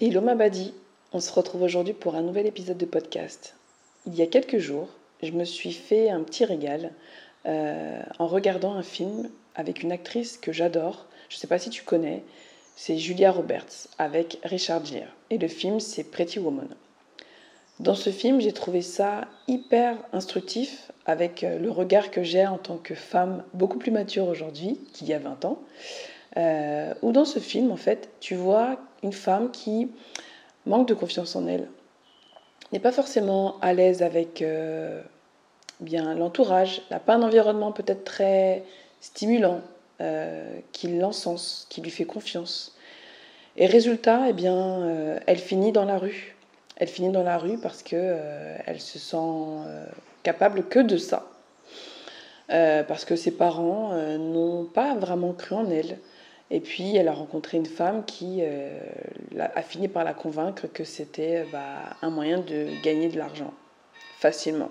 Hello Mabadi, on se retrouve aujourd'hui pour un nouvel épisode de podcast. Il y a quelques jours, je me suis fait un petit régal euh, en regardant un film avec une actrice que j'adore. Je ne sais pas si tu connais, c'est Julia Roberts avec Richard Gere. Et le film, c'est Pretty Woman. Dans ce film, j'ai trouvé ça hyper instructif avec euh, le regard que j'ai en tant que femme beaucoup plus mature aujourd'hui qu'il y a 20 ans. Euh, où dans ce film, en fait, tu vois une femme qui manque de confiance en elle, n'est pas forcément à l'aise avec euh, l'entourage, n'a pas un environnement peut-être très stimulant, euh, qui l'encense, qui lui fait confiance. Et résultat, eh bien, euh, elle finit dans la rue. Elle finit dans la rue parce que euh, elle se sent capable que de ça. parce que ses parents n'ont pas vraiment cru en elle. Et puis, elle a rencontré une femme qui euh, a fini par la convaincre que c'était bah, un moyen de gagner de l'argent facilement.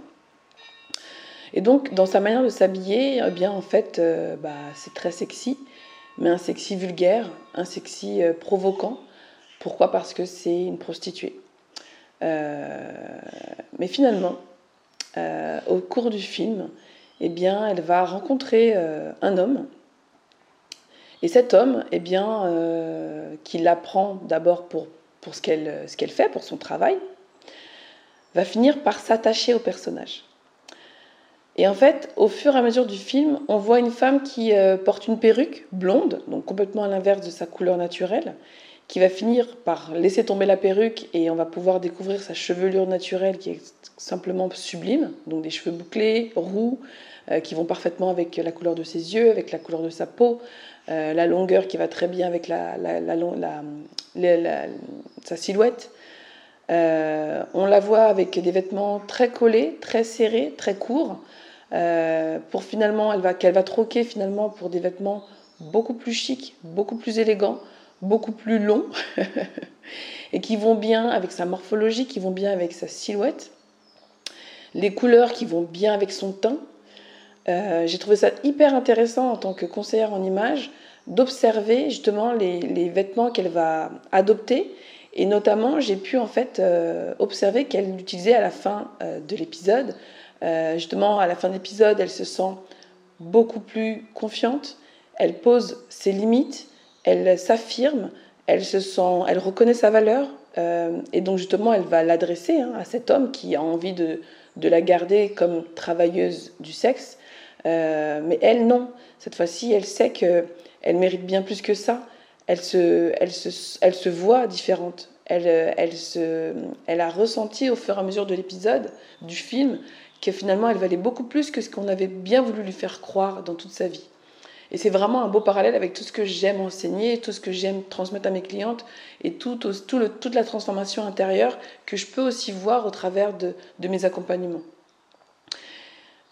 Et donc, dans sa manière de s'habiller, eh bien, en fait, euh, bah, c'est très sexy, mais un sexy vulgaire, un sexy euh, provoquant. Pourquoi? Parce que c'est une prostituée. mais finalement, au cours du film, eh bien, elle va rencontrer un homme et cet homme, eh bien, euh, qui l'apprend d'abord pour, pour ce qu'elle ce qu'elle fait, pour son travail, va finir par s'attacher au personnage. Et en fait, au fur et à mesure du film, on voit une femme qui euh, porte une perruque blonde, donc complètement à l'inverse de sa couleur naturelle, qui va finir par laisser tomber la perruque et on va pouvoir découvrir sa chevelure naturelle qui est simplement sublime, donc des cheveux bouclés, roux, euh, qui vont parfaitement avec la couleur de ses yeux, avec la couleur de sa peau, euh, la longueur qui va très bien avec sa silhouette. Euh, on la voit avec des vêtements très collés, très serrés, très courts, pour finalement, elle qu'elle va troquer finalement pour des vêtements beaucoup plus chics, beaucoup plus élégants, beaucoup plus longs, et qui vont bien avec sa morphologie, qui vont bien avec sa silhouette, les couleurs qui vont bien avec son teint, euh, j'ai trouvé ça hyper intéressant en tant que conseillère en images d'observer justement les, vêtements qu'elle va adopter. Et notamment, j'ai pu en fait euh, observer qu'elle l'utilisait à la fin euh, de l'épisode. justement, à la fin de l'épisode, elle se sent beaucoup plus confiante. Elle pose ses limites. Elle s'affirme. Elle se sent, elle reconnaît sa valeur. et donc justement, elle va l'adresser hein, à cet homme qui a envie de, de la garder comme travailleuse du sexe. Euh, mais elle, non. Cette fois-ci, elle sait qu'elle mérite bien plus que ça. Elle se, elle se, elle se voit différente. Elle, elle, se, elle a ressenti au fur et à mesure de l'épisode, du film, que finalement, elle valait beaucoup plus que ce qu'on avait bien voulu lui faire croire dans toute sa vie. Et c'est vraiment un beau parallèle avec tout ce que j'aime enseigner, tout ce que j'aime transmettre à mes clientes et tout, le, toute la transformation intérieure que je peux aussi voir au travers de, de mes accompagnements.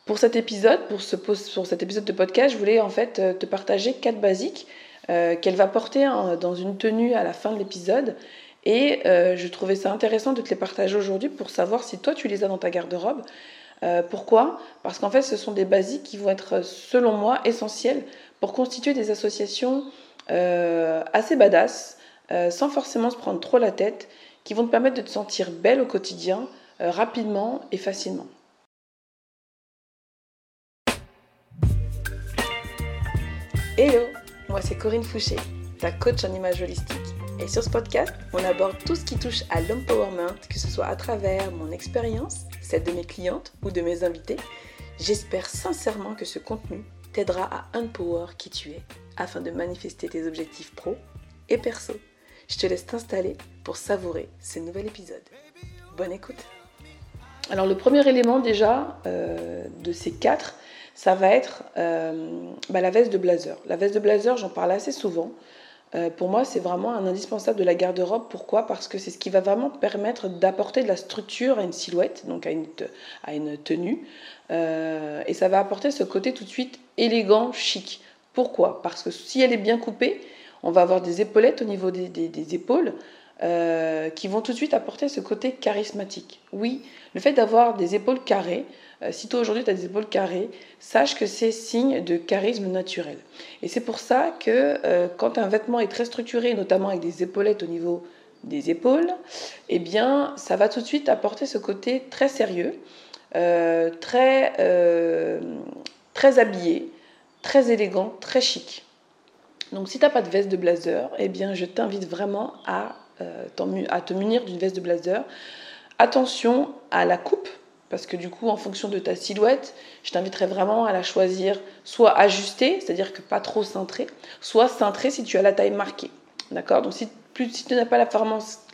Pour cet épisode, pour, ce, pour cet épisode de podcast, je voulais en fait euh, te partager quatre basiques euh, qu'elle va porter dans une tenue à la fin de l'épisode. Et euh, je trouvais ça intéressant de te les partager aujourd'hui pour savoir si toi tu les as dans ta garde-robe. Pourquoi? Parce qu'en fait, ce sont des basiques qui vont être, selon moi, essentielles pour constituer des associations assez badass, sans forcément se prendre trop la tête, qui vont te permettre de te sentir belle au quotidien, rapidement et facilement. Hello, moi c'est Corinne Fouché, ta coach en image holistique. Et sur ce podcast, on aborde tout ce qui touche à l'empowerment, que ce soit à travers mon expérience, celle de mes clientes ou de mes invités. J'espère sincèrement que ce contenu t'aidera à empower qui tu es afin de manifester tes objectifs pro et perso. Je te laisse t'installer pour savourer ce nouvel épisode. Bonne écoute. Alors le premier élément déjà euh, de ces quatre, ça va être euh, bah, la veste de blazer. La veste de blazer, j'en parle assez souvent. Euh, pour moi, c'est vraiment un indispensable de la garde-robe. Pourquoi? Parce que c'est ce qui va vraiment permettre d'apporter de la structure à une silhouette, donc à une, à une tenue. Euh, et ça va apporter ce côté tout de suite élégant, chic. Pourquoi? Parce que si elle est bien coupée, on va avoir des épaulettes au niveau des, des, épaules qui vont tout de suite apporter ce côté charismatique. Oui, le fait d'avoir des épaules carrées, euh, si toi aujourd'hui tu as des épaules carrées, sache que c'est signe de charisme naturel. Et c'est pour ça que euh, quand un vêtement est très structuré, notamment avec des épaulettes au niveau des épaules, eh bien, ça va tout de suite apporter ce côté très sérieux, euh, très, euh, très habillé, très élégant, très chic. Donc, si tu n'as pas de veste de blazer, eh bien, je t'invite vraiment à, à te munir d'une veste de blazer. Attention à la coupe, parce que du coup, en fonction de ta silhouette, je t'inviterai vraiment à la choisir soit ajustée, c'est-à-dire que pas trop cintrée, soit cintrée si tu as la taille marquée. D'accord? Donc si, tu n'as pas la,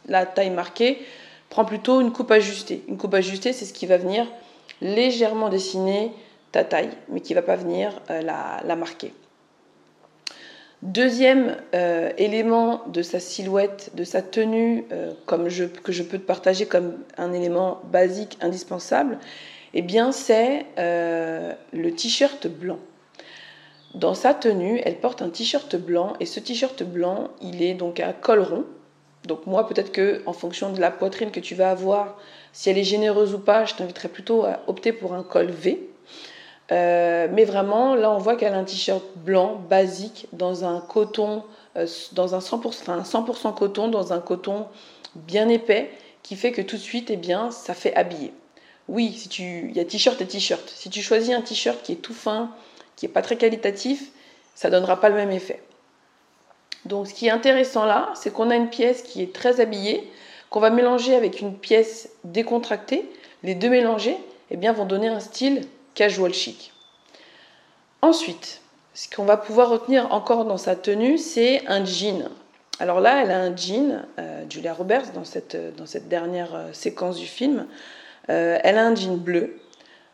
la taille marquée, prends plutôt une coupe ajustée. Une coupe ajustée, c'est ce qui va venir légèrement dessiner ta taille, mais qui ne va pas venir euh, la marquer. Deuxième euh, élément de sa silhouette, de sa tenue, euh, que je peux te partager comme un élément basique, indispensable, eh bien c'est euh, le t-shirt blanc. Dans sa tenue, elle porte un t-shirt blanc et ce t-shirt blanc, il est donc à col rond. Donc moi, peut-être que en fonction de la poitrine que tu vas avoir, si elle est généreuse ou pas, je t'inviterai plutôt à opter pour un col V. Euh, mais vraiment, là, on voit qu'elle a un t-shirt blanc, basique, dans un coton, euh, dans un 100%, enfin, 100 coton, dans un coton bien épais, qui fait que tout de suite, eh bien, ça fait habiller. Oui, il y a t-shirt et t-shirt. Si tu choisis un t-shirt qui est tout fin, qui n'est pas très qualitatif, ça ne donnera pas le même effet. Donc, ce qui est intéressant là, c'est qu'on a une pièce qui est très habillée, qu'on va mélanger avec une pièce décontractée. Les deux mélangés, eh bien, vont donner un style casual chic. Ensuite, ce qu'on va pouvoir retenir encore dans sa tenue, c'est un jean. Alors là, elle a un jean, euh, Julia Roberts, dans cette, dans cette dernière euh, séquence du film. Euh, elle a un jean bleu,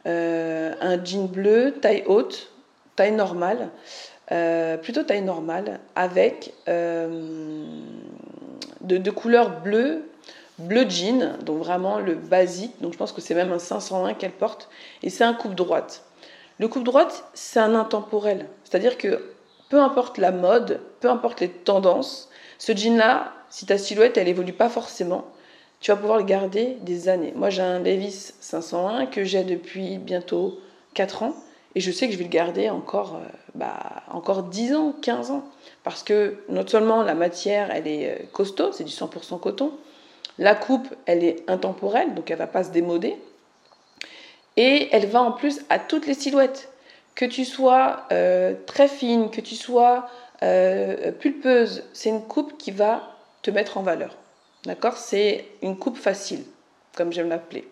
un jean bleu, taille haute, taille normale, plutôt taille normale, avec de, de couleur bleue bleu jean, donc vraiment le basique. Donc je pense que c'est même un 501 qu'elle porte. Et c'est un coupe droite. Le coupe droite, c'est un intemporel. C'est-à-dire que peu importe la mode, peu importe les tendances, ce jean-là, si ta silhouette, elle évolue pas forcément, tu vas pouvoir le garder des années. Moi, j'ai un Levis 501 que j'ai depuis bientôt 4 ans. Et je sais que je vais le garder encore, euh, bah, encore 10 ans, 15 ans. Parce que non seulement la matière, elle est euh, costaud, c'est du 100% coton, la coupe, elle est intemporelle, donc elle va pas se démoder. Et elle va en plus à toutes les silhouettes. Que tu sois euh, très fine, que tu sois euh, pulpeuse, c'est une coupe qui va te mettre en valeur. D'accord? C'est une coupe facile, comme j'aime l'appeler.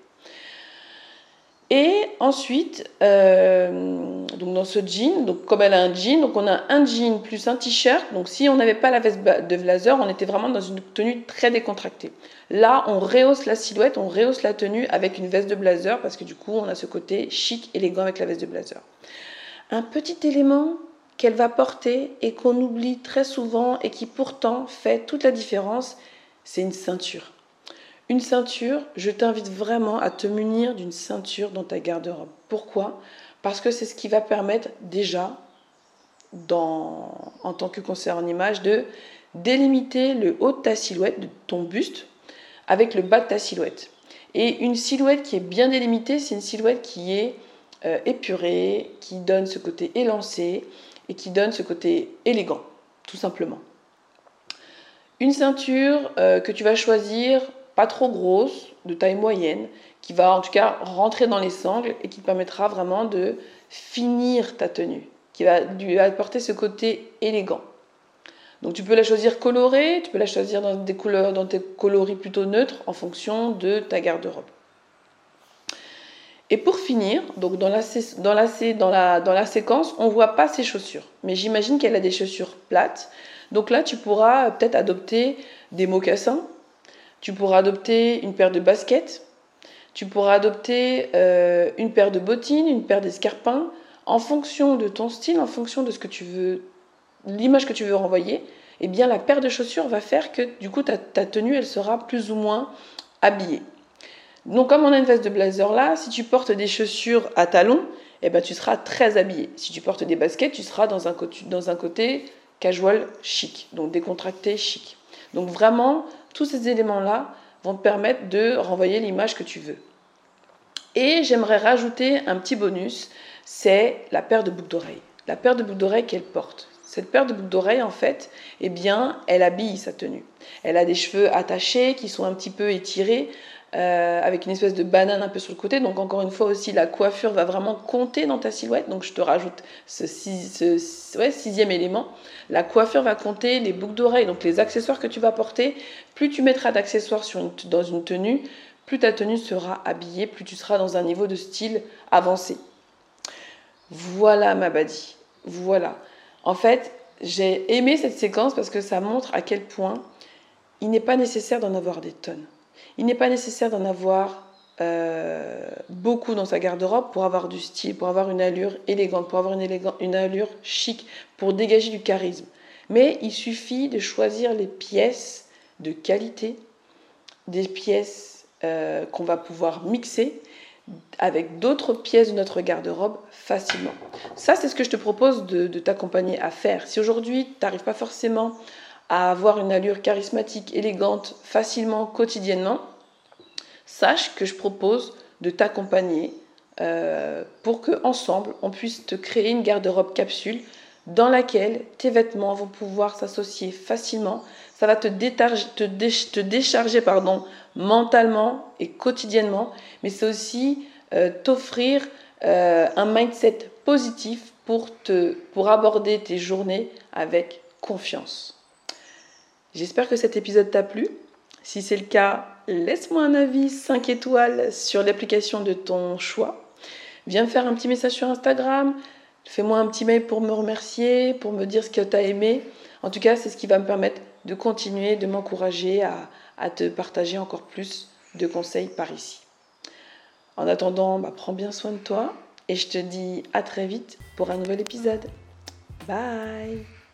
Ensuite, euh, donc dans ce jean, donc comme elle a un jean, donc on a un jean plus un t-shirt. Donc si on n'avait pas la veste de blazer, on était vraiment dans une tenue très décontractée. Là, on rehausse la silhouette, on rehausse la tenue avec une veste de blazer parce que du coup, on a ce côté chic, élégant avec la veste de blazer. Un petit élément qu'elle va porter et qu'on oublie très souvent et qui pourtant fait toute la différence, c'est une ceinture. Une ceinture, je t'invite vraiment à te munir d'une ceinture dans ta garde-robe. Pourquoi? Parce que c'est ce qui va permettre déjà, en tant que conseiller en image, de délimiter le haut de ta silhouette, de ton buste, avec le bas de ta silhouette. Et une silhouette qui est bien délimitée, c'est une silhouette qui est euh, épurée, qui donne ce côté élancé et qui donne ce côté élégant, tout simplement. Une ceinture euh, que tu vas choisir pas trop grosse, de taille moyenne, qui va en tout cas rentrer dans les sangles et qui permettra vraiment de finir ta tenue, qui va lui apporter ce côté élégant. Donc tu peux la choisir colorée, tu peux la choisir dans des couleurs, dans des coloris plutôt neutres en fonction de ta garde-robe. Et pour finir, donc dans la, dans la séquence, on ne voit pas ses chaussures. Mais j'imagine qu'elle a des chaussures plates. Donc là, tu pourras peut-être adopter des mocassins tu pourras adopter une paire de baskets, tu pourras adopter euh, une paire de bottines, une paire d'escarpins, en fonction de ton style, en fonction de ce que tu veux, l'image que tu veux renvoyer. Eh bien, la paire de chaussures va faire que du coup ta, tenue elle sera plus ou moins habillée. Donc, comme on a une veste de blazer là, si tu portes des chaussures à talons, eh ben, tu seras très habillé. Si tu portes des baskets, tu seras dans un, dans un côté casual chic, donc décontracté chic. Donc vraiment, tous ces éléments-là vont te permettre de renvoyer l'image que tu veux. Et j'aimerais rajouter un petit bonus, c'est la paire de boucles d'oreilles. La paire de boucles d'oreilles qu'elle porte. Cette paire de boucles d'oreilles, en fait, eh bien, elle habille sa tenue. Elle a des cheveux attachés qui sont un petit peu étirés, euh, avec une espèce de banane un peu sur le côté. Donc encore une fois aussi, la coiffure va vraiment compter dans ta silhouette. Donc je te rajoute ce, sixième élément. La coiffure va compter, les boucles d'oreilles, donc les accessoires que tu vas porter. Plus tu mettras d'accessoires dans une tenue, plus ta tenue sera habillée, plus tu seras dans un niveau de style avancé. Voilà ma badie. Voilà. En fait, j'ai aimé cette séquence parce que ça montre à quel point il n'est pas nécessaire d'en avoir des tonnes. Il n'est pas nécessaire d'en avoir euh, beaucoup dans sa garde-robe pour avoir du style, pour avoir une allure élégante, pour avoir une, une allure chic, pour dégager du charisme. Mais il suffit de choisir les pièces de qualité, des pièces euh, qu'on va pouvoir mixer avec d'autres pièces de notre garde-robe facilement. Ça, c'est ce que je te propose de, de t'accompagner à faire. Si aujourd'hui, tu n'arrives pas forcément à avoir une allure charismatique, élégante, facilement, quotidiennement, sache que je propose de t'accompagner euh, pour que ensemble on puisse te créer une garde-robe capsule dans laquelle tes vêtements vont pouvoir s'associer facilement. Ça va te, te, décharger pardon, mentalement et quotidiennement, mais c'est aussi euh, t'offrir euh, un mindset positif pour, te, pour aborder tes journées avec confiance. J'espère que cet épisode t'a plu. Si c'est le cas, laisse-moi un avis 5 étoiles sur l'application de ton choix. Viens me faire un petit message sur Instagram. Fais-moi un petit mail pour me remercier, pour me dire ce que tu as aimé. En tout cas, c'est ce qui va me permettre de continuer, de m'encourager à, te partager encore plus de conseils par ici. En attendant, bah, prends bien soin de toi et je te dis à très vite pour un nouvel épisode. Bye